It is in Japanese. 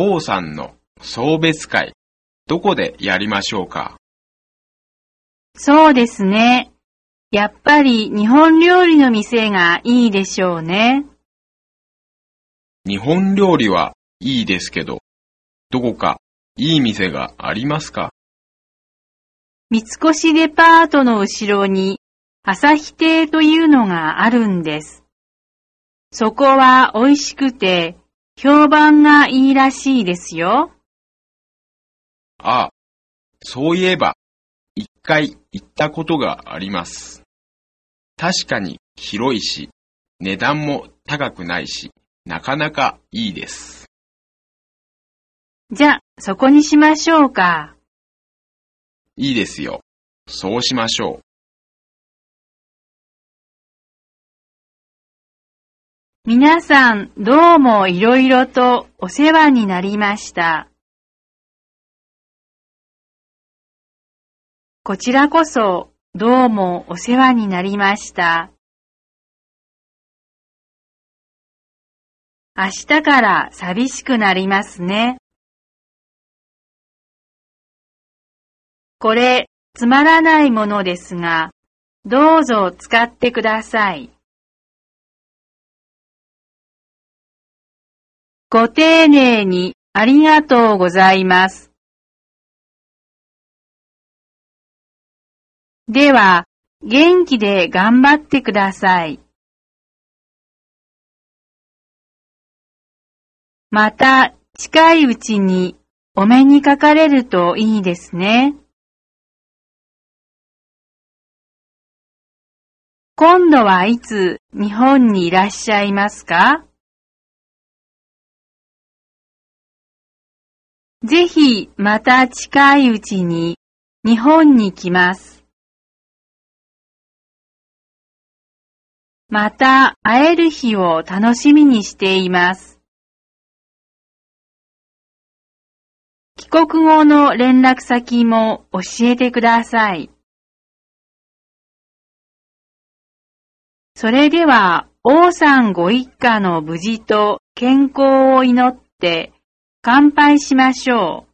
王さんの送別会、どこでやりましょうか？そうですね。やっぱり日本料理の店がいいでしょうね。日本料理はいいですけど、どこかいい店がありますか？三越デパートの後ろに朝日亭というのがあるんです。そこは美味しくて評判がいいらしいですよ。ああ、そういえば、一回行ったことがあります。確かに広いし、値段も高くないし、なかなかいいです。じゃ、そこにしましょうか。いいですよ。そうしましょう。皆さん、どうもいろいろとお世話になりました。こちらこそ、どうもお世話になりました。明日から寂しくなりますね。これ、つまらないものですが、どうぞ使ってください。ご丁寧にありがとうございます。では、元気で頑張ってください。また近いうちにお目にかかれるといいですね。今度はいつ日本にいらっしゃいますか？ぜひまた近いうちに日本に来ます。また会える日を楽しみにしています。帰国後の連絡先も教えてください。それでは、王さんご一家の無事と健康を祈って乾杯しましょう。